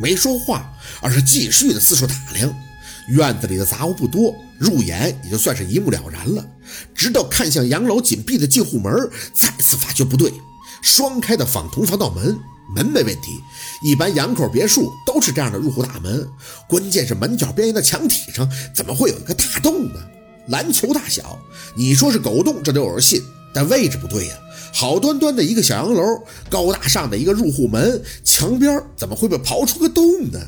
没说话，而是继续的四处打量。院子里的杂物不多，入眼也就算是一目了然了。直到看向洋楼紧闭的进户门，再次发觉不对。双开的仿铜防盗门，门没问题，一般洋口别墅都是这样的入户大门。关键是门角边缘的墙体上怎么会有一个大洞呢？篮球大小，你说是狗洞，这都有人信。但位置不对呀，好端端的一个小洋楼，高大上的一个入户门，墙边怎么会被刨出个洞呢？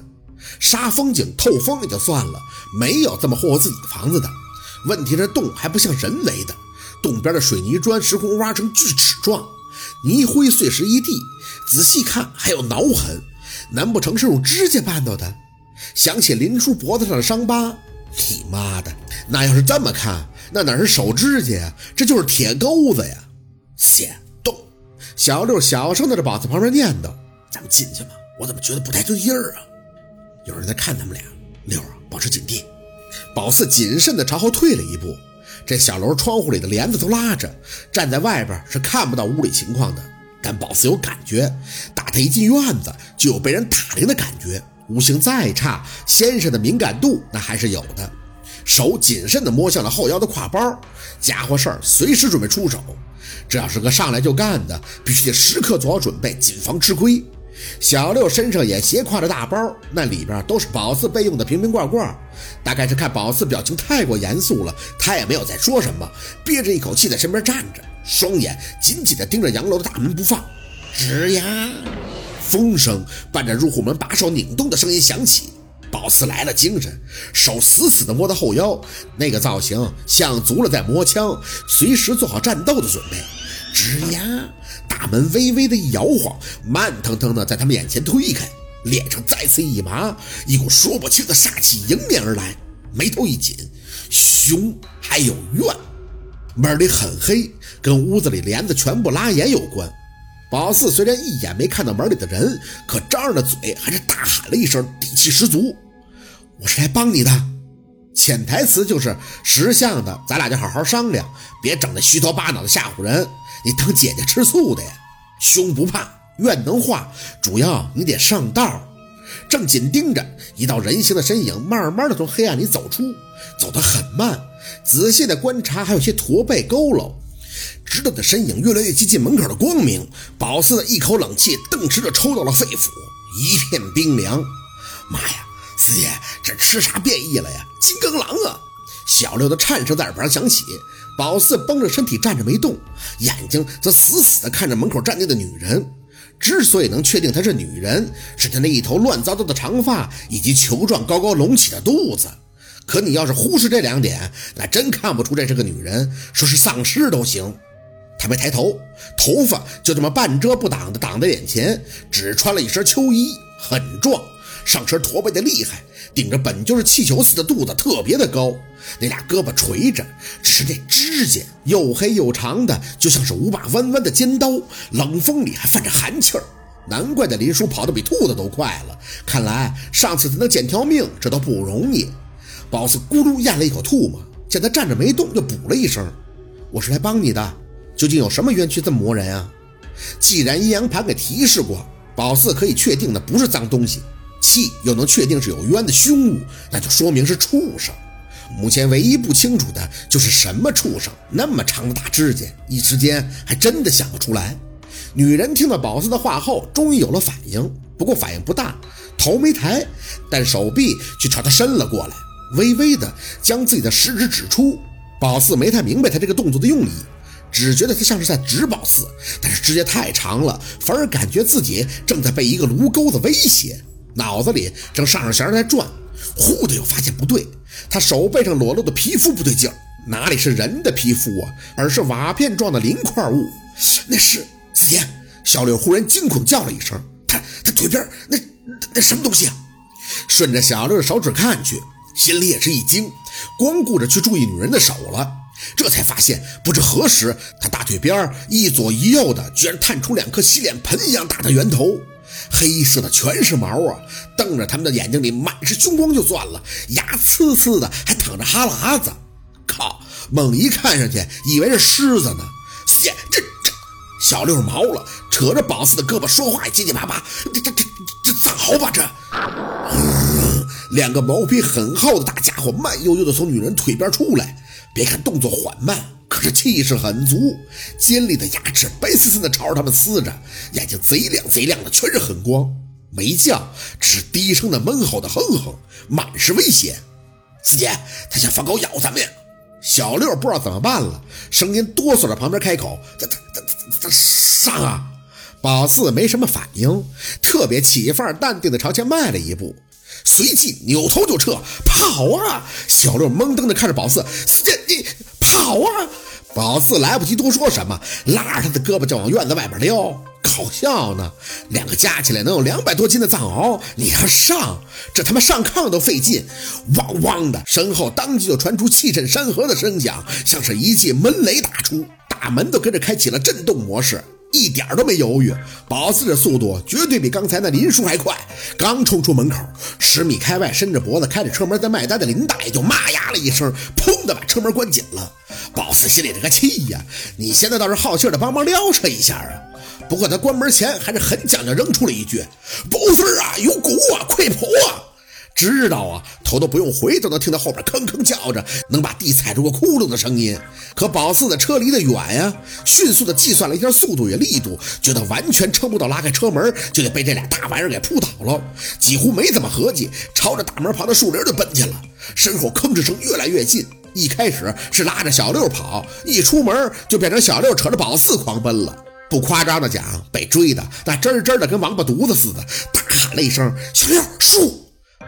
杀风景透风也就算了，没有这么霍霍自己的房子的。问题这洞还不像人为的，洞边的水泥砖时空挖成锯齿状，泥灰碎石一地，仔细看还有挠痕，难不成是用指甲绊到的？想起林叔脖子上的伤疤，你妈的，那要是这么看，那哪是手指甲呀，这就是铁钩子呀！显动，小六小声的在宝子旁边念叨：“咱们进去吧，我怎么觉得不太对劲儿啊？”有人在看他们俩，六啊，保持警惕。宝四谨慎地朝后退了一步。这小楼窗户里的帘子都拉着，站在外边是看不到屋里情况的。但宝四有感觉，打他一进院子就有被人打量的感觉。悟性再差，先生的敏感度那还是有的。手谨慎地摸向了后腰的挎包，家伙事儿随时准备出手。这要是个上来就干的，必须得时刻做好准备，谨防吃亏。小六身上也斜挎着大包，那里边都是宝四备用的瓶瓶罐罐。大概是看宝四表情太过严肃了，他也没有再说什么，憋着一口气在身边站着，双眼紧紧地盯着洋楼的大门不放。吱呀，风声伴着入户门把手拧动的声音响起。宝四来了精神，手死死地摸到后腰，那个造型像足了在摸枪，随时做好战斗的准备。吱呀。大门微微的一摇晃，慢腾腾的在他们眼前推开，脸上再次一麻，一股说不清的煞气迎面而来，眉头一紧，凶还有怨。门里很黑，跟屋子里帘子全部拉严有关。宝四虽然一眼没看到门里的人，可张着的嘴还是大喊了一声，底气十足：“我是来帮你的。”潜台词就是识相的，咱俩就好好商量，别整那虚头巴脑的吓唬人。你当姐姐吃醋的呀？凶不怕，怨能化，主要你得上道。正紧盯着一道人形的身影，慢慢的从黑暗里走出，走得很慢，仔细的观察，还有些驼背佝偻。直到那身影越来越接近门口的光明，宝四的一口冷气顿时就抽到了肺腑，一片冰凉。妈呀，四爷，吃啥变异了呀？金刚狼啊！小六的颤声在耳旁响起。宝四绷着身体站着没动，眼睛则死死地看着门口站定的女人。之所以能确定她是女人，是她那一头乱糟糟的长发以及球状高高隆起的肚子。可你要是忽视这两点，那真看不出这是个女人，说是丧尸都行。他没抬头，头发就这么半遮不挡的挡在眼前，只穿了一身秋衣，很壮，上身驼背的厉害。顶着本就是气球似的肚子，特别的高，那俩胳膊垂着，只是那指甲又黑又长的，就像是五把弯弯的尖刀，冷风里还泛着寒气儿。难怪那林叔跑得比兔子都快了，看来上次他能捡条命，这都不容易。宝四咕噜咽了一口唾沫，见他站着没动，就补了一声：“我是来帮你的，究竟有什么冤屈这么磨人啊？”既然阴阳盘给提示过，宝四可以确定的不是脏东西。气又能确定是有冤的凶物，那就说明是畜生。目前唯一不清楚的就是什么畜生，那么长的大指甲，一时间还真的想不出来。女人听到宝四的话后，终于有了反应，不过反应不大，头没抬，但手臂却朝他伸了过来，微微的将自己的食指指出。宝四没太明白他这个动作的用意，只觉得他像是在指宝四，但是指甲太长了，反而感觉自己正在被一个炉钩子威胁。脑子里正上着弦在转，忽的又发现不对，他手背上裸露的皮肤不对劲儿，哪里是人的皮肤啊，而是瓦片状的鳞块物。那是子言，小六忽然惊恐叫了一声：“他他腿边那那什么东西啊？”顺着小六的手指看去，心里也是一惊，光顾着去注意女人的手了，这才发现不知何时，他大腿边一左一右的居然探出两颗洗脸盆一样大的圆头。黑色的全是毛啊！瞪着他们的眼睛里满是凶光就算了，牙呲呲的还淌着哈喇子。靠！猛一看上去，以为是狮子呢。四爷，这这……小六毛了，扯着宝四的胳膊，说话也结结巴巴。这这这这咋好吧？这两个毛皮很厚的大家伙慢悠悠地从女人腿边出来，别看动作缓慢，可是气势很足，尖利的牙齿白森森的朝着他们呲着，眼睛贼亮贼亮的，全是狠光。没叫，只低声的闷吼的哼哼，满是威胁。四姐，他想放狗咬咱们呀！小六不知道怎么办了，声音哆嗦着，旁边开口：“他他他他上啊！”宝四没什么反应，特别起范淡定的朝前迈了一步，随即扭头就撤，跑啊！小六懵瞪的看着宝四：“四姐，你好啊！”宝四来不及多说什么，拉着他的胳膊就往院子外边溜。搞笑呢，两个加起来能有两百多斤的藏獒，你还上，这他妈上炕都费劲。汪汪的，身后当即就传出气震山河的声响，像是一记闷雷打出，大门都跟着开启了震动模式，一点都没犹豫。宝四的速度绝对比刚才那林叔还快，刚冲出门口，十米开外，伸着脖子开着车门在卖单的林大爷就骂呀了一声，砰的把车门关紧了。宝四心里这个气呀，你现在倒是好气的帮忙撩扯一下啊！不过他关门前还是很讲究，扔出了一句：“宝四啊，有狗啊，快跑啊！”知道啊，头都不用回，都能听到后边吭吭叫着，能把地踩出个窟窿的声音。可宝四的车离得远呀，迅速的计算了一下速度与力度，觉得完全撑不到拉开车门，就得被这俩大玩意儿给扑倒了。几乎没怎么合计，朝着大门旁的树林就奔去了。身后吭哧声越来越近，一开始是拉着小六跑，一出门就变成小六扯着宝四狂奔了。不夸张的讲，被追的那真真的跟王八犊子似的，大喊了一声：“小六，树！”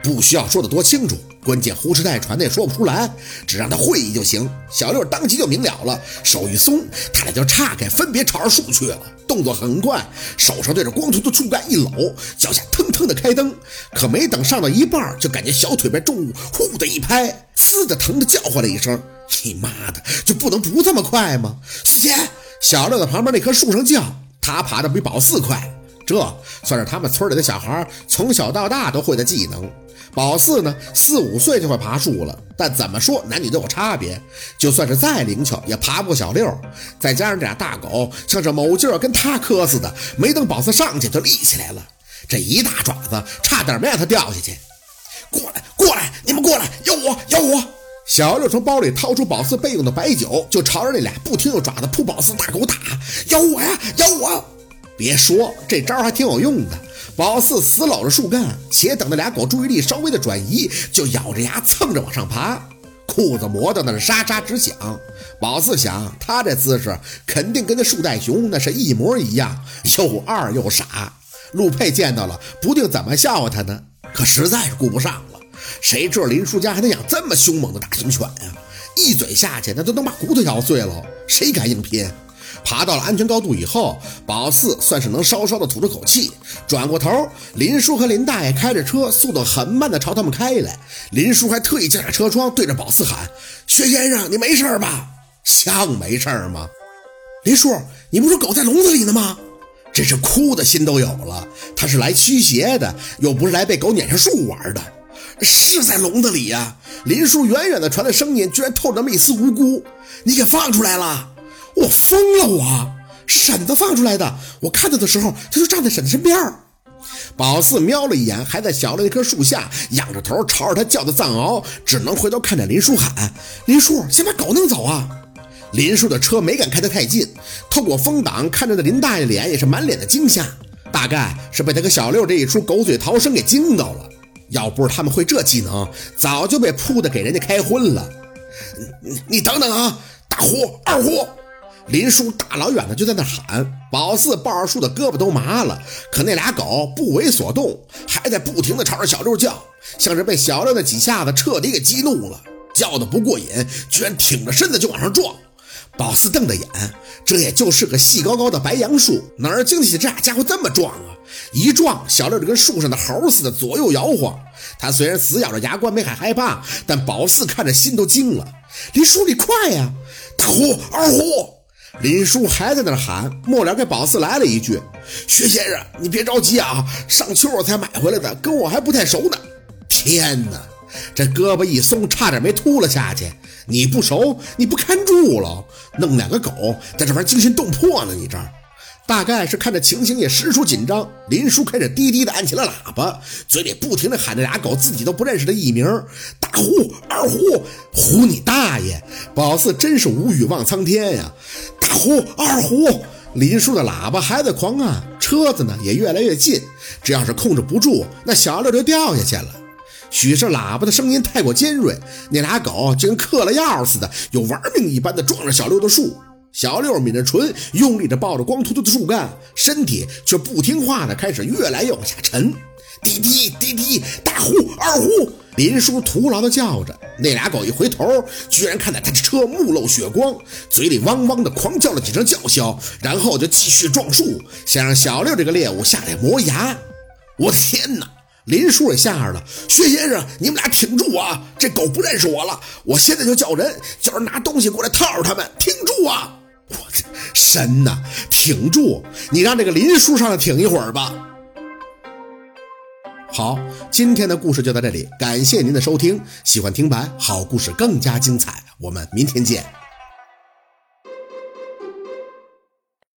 不需要说的多清楚，关键胡吃带喘的也说不出来，只让他会意就行。小六当即就明了了，手一松，他俩就岔开，分别朝着树去了。动作很快，手上对着光秃秃树干一搂，脚下腾腾的开蹬。可没等上到一半，就感觉小腿被重物呼的一拍，呲的疼的叫唤了一声：“你妈的，就不能不这么快吗？”四姐。小六在旁边那棵树上叫，他爬的比宝四快，这算是他们村里的小孩从小到大都会的技能。宝四呢，四五岁就会爬树了，但怎么说男女都有差别，就算是再灵巧也爬不过小六。再加上这俩大狗像是某劲儿跟他磕似的，没等宝四上去就立起来了，这一大爪子差点没让他掉下去。过来，过来，你们过来，咬我，咬我！小六从包里掏出宝四备用的白酒，就朝着那俩不停用爪子扑宝四大狗打，咬我呀，咬我！别说这招还挺有用的。宝四死搂着树干，且等那俩狗注意力稍微的转移，就咬着牙蹭着往上爬，裤子磨得那是沙沙直响。宝四想，他这姿势肯定跟那树袋熊那是一模一样，又二又傻。陆佩见到了，不定怎么笑话他呢。可实在是顾不上了。谁知道林叔家还能养这么凶猛的大型犬呀？一嘴下去，那都能把骨头咬碎了。谁敢硬拼？爬到了安全高度以后，宝四算是能稍稍的吐出口气。转过头，林叔和林大爷开着车，速度很慢的朝他们开来。林叔还特意降下车窗，对着宝四喊：“薛先生，你没事吧？像没事吗？”林叔，你不说狗在笼子里呢吗？这是哭的心都有了。他是来驱邪的，又不是来被狗撵上树玩的。是在笼子里呀！林叔远远的传来声音，居然透着那么一丝无辜。你给放出来了！我疯了！我是婶子放出来的。我看到的时候，他就站在婶子身边。宝四瞄了一眼，还在小的那棵树下仰着头朝着他叫的藏獒，只能回头看着林叔喊：“林叔，先把狗弄走啊！”林叔的车没敢开得太近，透过风挡看着那林大爷脸也是满脸的惊吓，大概是被他跟小六这一出狗嘴逃生给惊到了。要不是他们会这技能，早就被扑的给人家开荤了。你你等等啊，大虎、二虎！林叔大老远的就在那喊，宝四抱着树的胳膊都麻了。可那俩狗不为所动，还在不停的朝着小六叫，像是被小六那几下子彻底给激怒了，叫的不过瘾，居然挺着身子就往上撞。宝四瞪着眼，这也就是个细高高的白杨树，哪儿经得起这俩家伙这么撞啊？一撞，小六就跟树上的猴似的左右摇晃。他虽然死咬着牙关没喊害怕，但宝四看着心都惊了。林叔，你快呀！大虎、二虎，林叔还在那喊。末了给宝四来了一句：“薛先生，你别着急啊，上秋我才买回来的，跟我还不太熟呢。”天哪！这胳膊一松，差点没秃了下去。你不熟，你不看住了，弄两个狗在这玩惊心动魄呢。你这大概是看着情形也实属紧张，林叔开始低低的按起了喇叭，嘴里不停的喊着俩狗自己都不认识的艺名：大呼、二呼、呼你大爷！宝四真是无语望苍天呀！大呼、二呼，林叔的喇叭还在狂按，车子呢也越来越近，只要是控制不住，那小六就掉下去了。许是喇叭的声音太过尖锐，那俩狗就跟嗑了药似的，有玩命一般的撞着小六的树。小六抿着唇，用力地抱着光秃秃的树干，身体却不听话的开始越来越往下沉。滴滴滴滴，大呼二呼，林叔徒劳地叫着。那俩狗一回头，居然看到他的车目露血光，嘴里汪汪地狂叫了几声叫嚣，然后就继续撞树，想让小六这个猎物下来磨牙。我的天哪！林叔也吓着了。薛先生，你们俩挺住啊！这狗不认识我了，我现在就叫人，叫人拿东西过来套着他们。挺住啊！我这神呐，挺住！你让这个林叔上来挺一会儿吧。好，今天的故事就到这里，感谢您的收听。喜欢听白好故事更加精彩，我们明天见。